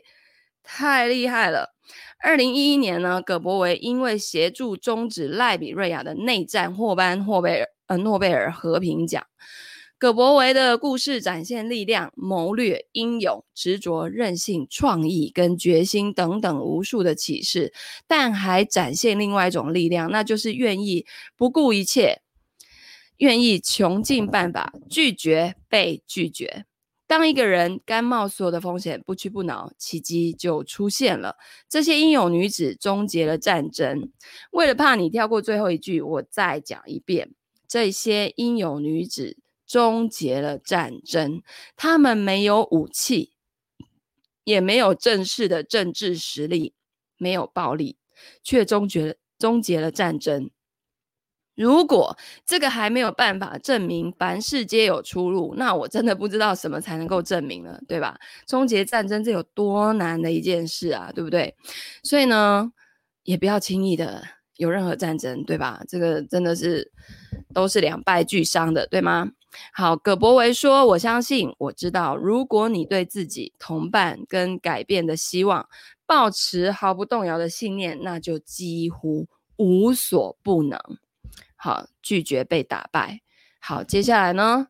太厉害了！二零一一年呢，葛博维因为协助终止赖比瑞亚的内战，获颁诺贝尔呃诺贝尔和平奖。葛伯维的故事展现力量、谋略、英勇、执着、韧性、创意跟决心等等无数的启示，但还展现另外一种力量，那就是愿意不顾一切，愿意穷尽办法拒绝被拒绝。当一个人甘冒所有的风险，不屈不挠，奇迹就出现了。这些英勇女子终结了战争。为了怕你跳过最后一句，我再讲一遍：这些英勇女子。终结了战争，他们没有武器，也没有正式的政治实力，没有暴力，却终结了终结了战争。如果这个还没有办法证明凡事皆有出路，那我真的不知道什么才能够证明了，对吧？终结战争这有多难的一件事啊，对不对？所以呢，也不要轻易的有任何战争，对吧？这个真的是都是两败俱伤的，对吗？好，葛博维说：“我相信，我知道，如果你对自己、同伴跟改变的希望抱持毫不动摇的信念，那就几乎无所不能。好，拒绝被打败。好，接下来呢，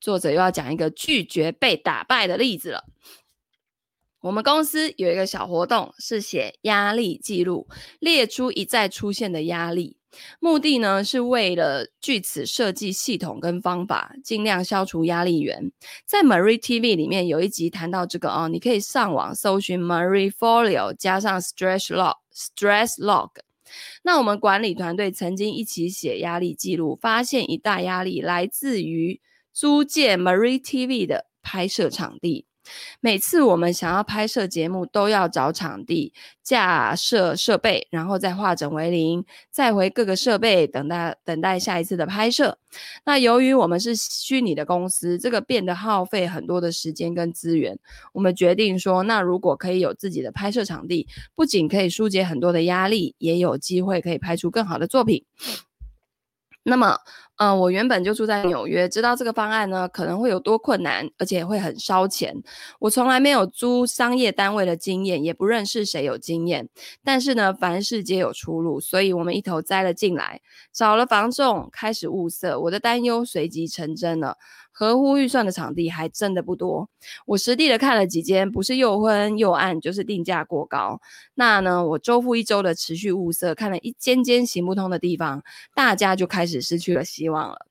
作者又要讲一个拒绝被打败的例子了。我们公司有一个小活动，是写压力记录，列出一再出现的压力。”目的呢，是为了据此设计系统跟方法，尽量消除压力源。在 Marie TV 里面有一集谈到这个哦，你可以上网搜寻 Marie Folio 加上 Stress Log Stress Log。那我们管理团队曾经一起写压力记录，发现一大压力来自于租借 Marie TV 的拍摄场地。每次我们想要拍摄节目，都要找场地、架设设备，然后再化整为零，再回各个设备，等待等待下一次的拍摄。那由于我们是虚拟的公司，这个变得耗费很多的时间跟资源。我们决定说，那如果可以有自己的拍摄场地，不仅可以疏解很多的压力，也有机会可以拍出更好的作品。那么，嗯，我原本就住在纽约，知道这个方案呢可能会有多困难，而且会很烧钱。我从来没有租商业单位的经验，也不认识谁有经验。但是呢，凡事皆有出路，所以我们一头栽了进来，找了房仲，开始物色。我的担忧随即成真了。合乎预算的场地还真的不多，我实地的看了几间，不是又昏又暗，就是定价过高。那呢，我周复一周的持续物色，看了一间间行不通的地方，大家就开始失去了希望了。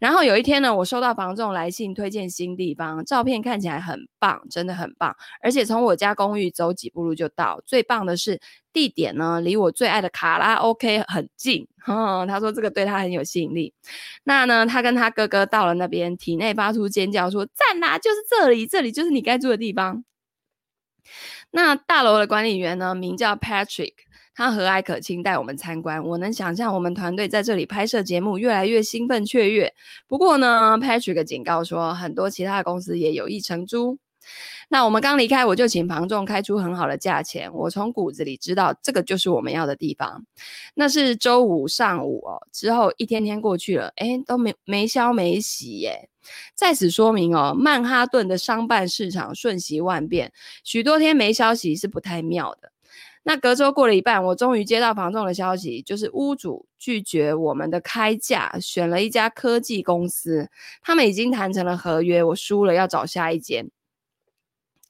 然后有一天呢，我收到房仲来信推荐新地方，照片看起来很棒，真的很棒，而且从我家公寓走几步路就到。最棒的是地点呢，离我最爱的卡拉 OK 很近。哼，他说这个对他很有吸引力。那呢，他跟他哥哥到了那边，体内发出尖叫说，说赞啦，就是这里，这里就是你该住的地方。那大楼的管理员呢，名叫 Patrick。他和蔼可亲带我们参观，我能想象我们团队在这里拍摄节目越来越兴奋雀跃。不过呢，Patrick 警告说，很多其他的公司也有意承租。那我们刚离开，我就请房仲开出很好的价钱。我从骨子里知道，这个就是我们要的地方。那是周五上午哦，之后一天天过去了，诶，都没没消没息耶。在此说明哦，曼哈顿的商办市场瞬息万变，许多天没消息是不太妙的。那隔周过了一半，我终于接到房仲的消息，就是屋主拒绝我们的开价，选了一家科技公司。他们已经谈成了合约，我输了，要找下一间。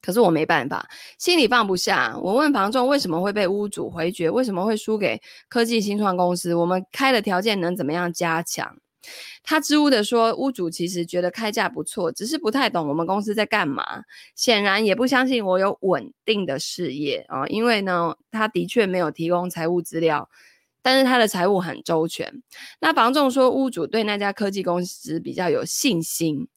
可是我没办法，心里放不下。我问房仲为什么会被屋主回绝，为什么会输给科技新创公司？我们开的条件能怎么样加强？他支吾的说，屋主其实觉得开价不错，只是不太懂我们公司在干嘛，显然也不相信我有稳定的事业啊、因为呢，他的确没有提供财务资料，但是他的财务很周全。那房仲说，屋主对那家科技公司比较有信心。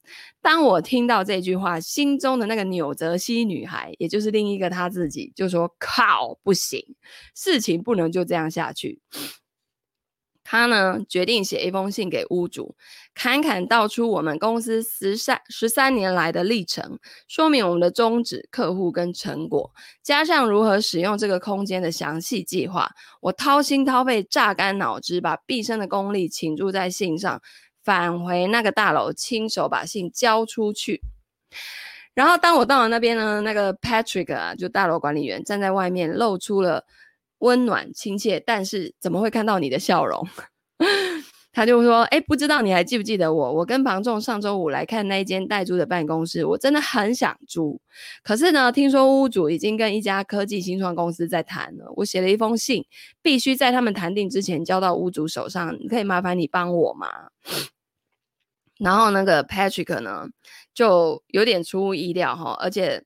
当我听到这句话，心中的那个纽泽西女孩，也就是另一个他自己，就说：“靠，不行，事情不能就这样下去。”他呢，决定写一封信给屋主，侃侃道出我们公司十三十三年来的历程，说明我们的宗旨、客户跟成果，加上如何使用这个空间的详细计划。我掏心掏肺、榨干脑汁，把毕生的功力倾注在信上，返回那个大楼，亲手把信交出去。然后当我到了那边呢，那个 Patrick 啊，就大楼管理员站在外面，露出了。温暖亲切，但是怎么会看到你的笑容？<laughs> 他就说：“哎，不知道你还记不记得我？我跟房仲上周五来看那一间待租的办公室，我真的很想租。可是呢，听说屋主已经跟一家科技新创公司在谈了。我写了一封信，必须在他们谈定之前交到屋主手上。可以麻烦你帮我吗？”然后那个 Patrick 呢，就有点出乎意料哈，而且。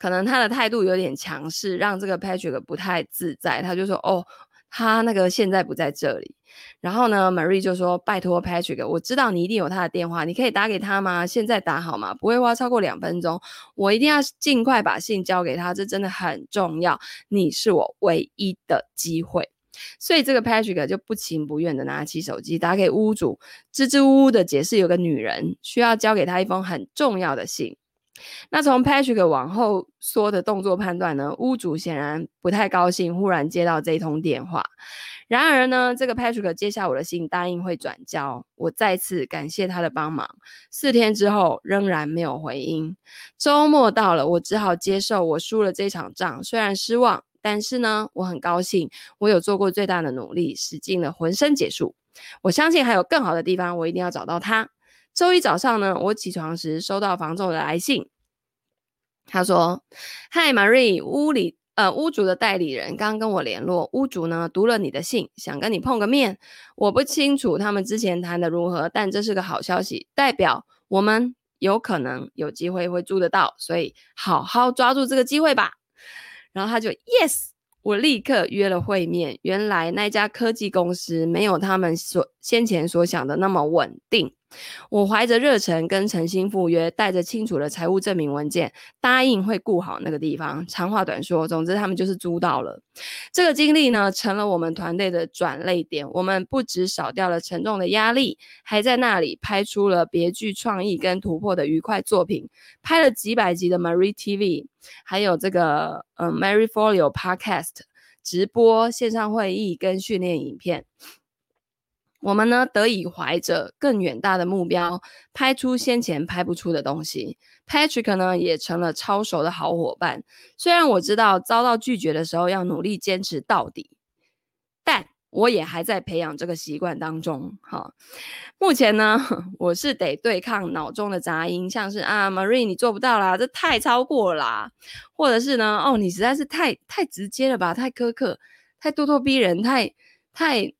可能他的态度有点强势，让这个 Patrick 不太自在。他就说：“哦，他那个现在不在这里。”然后呢，Marie 就说：“拜托 Patrick，我知道你一定有他的电话，你可以打给他吗？现在打好吗？不会花超过两分钟。我一定要尽快把信交给他，这真的很重要。你是我唯一的机会。”所以这个 Patrick 就不情不愿的拿起手机打给屋主，支支吾吾的解释有个女人需要交给他一封很重要的信。那从 Patrick 往后说的动作判断呢，屋主显然不太高兴，忽然接到这一通电话。然而呢，这个 Patrick 接下我的信，答应会转交。我再次感谢他的帮忙。四天之后仍然没有回音。周末到了，我只好接受我输了这场仗，虽然失望，但是呢，我很高兴，我有做过最大的努力，使尽了浑身解数。我相信还有更好的地方，我一定要找到他。周一早上呢，我起床时收到房仲的来信，他说：“嗨，Marie，屋里呃屋主的代理人刚跟我联络，屋主呢读了你的信，想跟你碰个面。我不清楚他们之前谈的如何，但这是个好消息，代表我们有可能有机会会租得到，所以好好抓住这个机会吧。”然后他就 Yes。我立刻约了会面。原来那家科技公司没有他们所先前所想的那么稳定。我怀着热忱跟诚心赴约，带着清楚的财务证明文件，答应会顾好那个地方。长话短说，总之他们就是租到了。这个经历呢，成了我们团队的转捩点。我们不只少掉了沉重的压力，还在那里拍出了别具创意跟突破的愉快作品，拍了几百集的 Marie TV，还有这个呃 Marie Folio Podcast 直播线上会议跟训练影片。我们呢，得以怀着更远大的目标，拍出先前拍不出的东西。Patrick 呢，也成了超熟的好伙伴。虽然我知道遭到拒绝的时候要努力坚持到底，但我也还在培养这个习惯当中。哈，目前呢，<laughs> 我是得对抗脑中的杂音，像是啊，Marie 你做不到啦，这太超过啦，或者是呢，哦，你实在是太太直接了吧，太苛刻，太咄咄逼人，太太。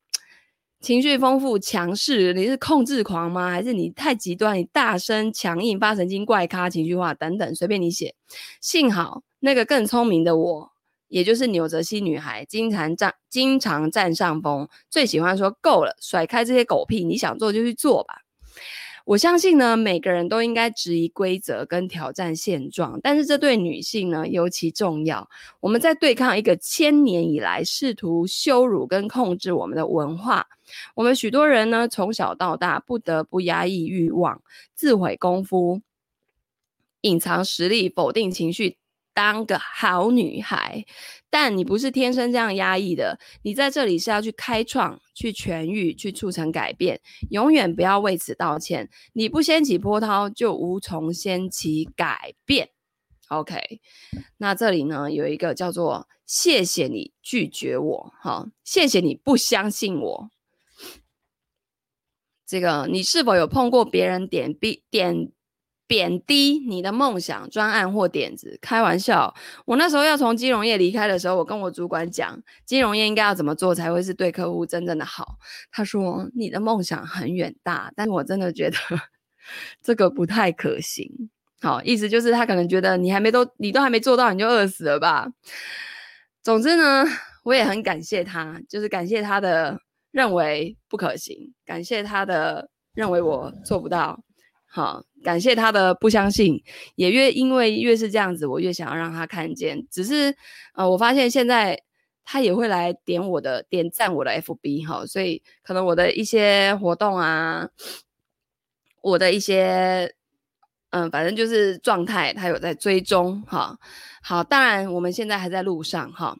情绪丰富、强势，你是控制狂吗？还是你太极端？你大声、强硬、发神经、怪咖、情绪化等等，随便你写。幸好那个更聪明的我，也就是纽泽西女孩，经常占经常占上风，最喜欢说够了，甩开这些狗屁，你想做就去做吧。我相信呢，每个人都应该质疑规则跟挑战现状，但是这对女性呢尤其重要。我们在对抗一个千年以来试图羞辱跟控制我们的文化。我们许多人呢从小到大不得不压抑欲望、自毁功夫、隐藏实力、否定情绪。当个好女孩，但你不是天生这样压抑的。你在这里是要去开创、去痊愈、去促成改变。永远不要为此道歉。你不掀起波涛，就无从掀起改变。OK，那这里呢有一个叫做“谢谢你拒绝我”，哈，谢谢你不相信我。这个你是否有碰过别人点 B 点？贬低你的梦想、专案或点子，开玩笑。我那时候要从金融业离开的时候，我跟我主管讲，金融业应该要怎么做才会是对客户真正的好。他说：“你的梦想很远大，但我真的觉得 <laughs> 这个不太可行。”好，意思就是他可能觉得你还没都，你都还没做到，你就饿死了吧。总之呢，我也很感谢他，就是感谢他的认为不可行，感谢他的认为我做不到。好，感谢他的不相信，也越因为越是这样子，我越想要让他看见。只是，呃，我发现现在他也会来点我的点赞我的 FB 哈，所以可能我的一些活动啊，我的一些，嗯、反正就是状态，他有在追踪哈。好，当然我们现在还在路上哈。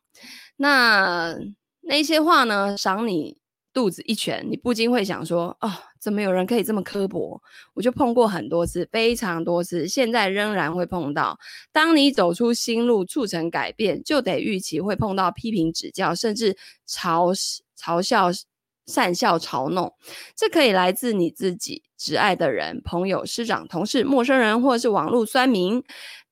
那那些话呢，赏你肚子一拳，你不禁会想说，哦。怎么有人可以这么刻薄？我就碰过很多次，非常多次，现在仍然会碰到。当你走出新路，促成改变，就得预期会碰到批评指教，甚至嘲嘲笑、讪笑、嘲弄。这可以来自你自己挚爱的人、朋友、师长、同事、陌生人，或是网络酸民。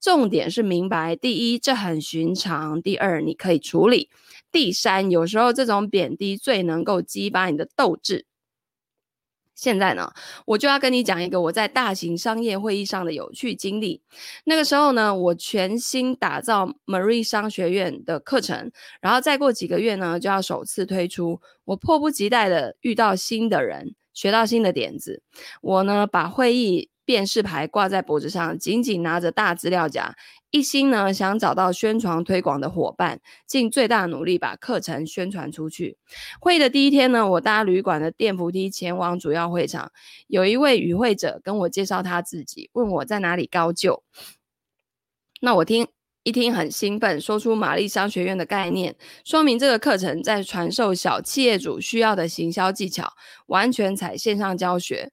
重点是明白：第一，这很寻常；第二，你可以处理；第三，有时候这种贬低最能够激发你的斗志。现在呢，我就要跟你讲一个我在大型商业会议上的有趣经历。那个时候呢，我全新打造 Marie 商学院的课程，然后再过几个月呢，就要首次推出。我迫不及待的遇到新的人，学到新的点子。我呢，把会议辨识牌挂在脖子上，紧紧拿着大资料夹。一心呢，想找到宣传推广的伙伴，尽最大努力把课程宣传出去。会议的第一天呢，我搭旅馆的电扶梯前往主要会场。有一位与会者跟我介绍他自己，问我在哪里高就。那我听一听很兴奋，说出玛丽商学院的概念，说明这个课程在传授小企业主需要的行销技巧，完全采线上教学。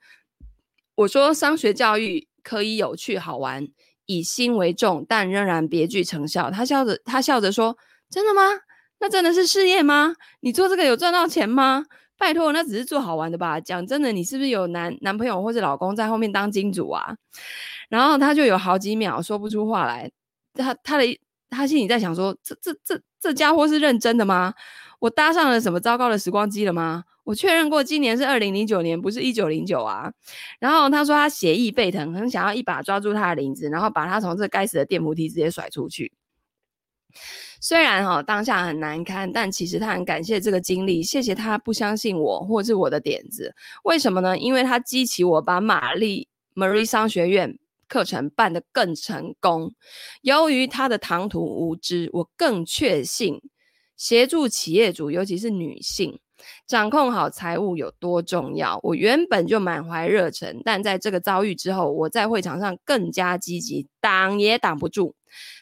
我说商学教育可以有趣好玩。以心为重，但仍然别具成效。他笑着，他笑着说：“真的吗？那真的是事业吗？你做这个有赚到钱吗？拜托，那只是做好玩的吧？讲真的，你是不是有男男朋友或者老公在后面当金主啊？”然后他就有好几秒说不出话来。他他的他心里在想说：“这这这这家伙是认真的吗？我搭上了什么糟糕的时光机了吗？”我确认过，今年是二零零九年，不是一九零九啊。然后他说他血液沸腾，很想要一把抓住他的领子，然后把他从这该死的电扶梯直接甩出去。虽然哈、哦、当下很难堪，但其实他很感谢这个经历，谢谢他不相信我或是我的点子。为什么呢？因为他激起我把玛丽 Marie 商学院课程办得更成功。由于他的唐突无知，我更确信协助企业主，尤其是女性。掌控好财务有多重要？我原本就满怀热忱，但在这个遭遇之后，我在会场上更加积极，挡也挡不住。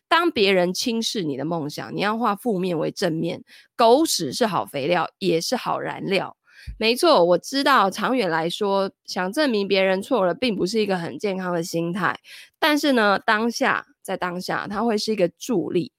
当别人轻视你的梦想，你要化负面为正面。狗屎是好肥料，也是好燃料。没错，我知道长远来说，想证明别人错了，并不是一个很健康的心态。但是呢，当下在当下，它会是一个助力。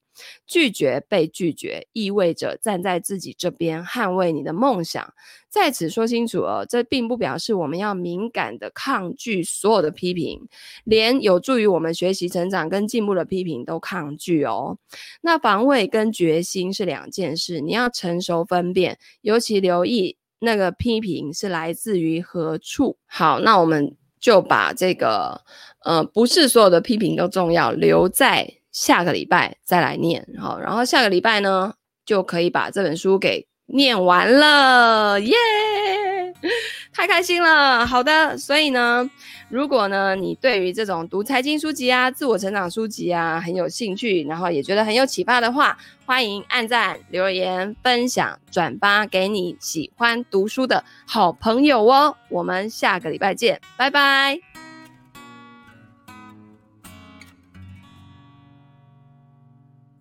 拒绝被拒绝，意味着站在自己这边，捍卫你的梦想。在此说清楚哦，这并不表示我们要敏感的抗拒所有的批评，连有助于我们学习成长跟进步的批评都抗拒哦。那防卫跟决心是两件事，你要成熟分辨，尤其留意那个批评是来自于何处？好，那我们就把这个呃，不是所有的批评都重要，留在下个礼拜再来念。好，然后下个礼拜呢，就可以把这本书给念完了，耶！<laughs> 太开心了。好的，所以呢，如果呢，你对于这种读财经书籍啊、自我成长书籍啊很有兴趣，然后也觉得很有启发的话，欢迎按赞、留言、分享、转发给你喜欢读书的好朋友哦。我们下个礼拜见，拜拜。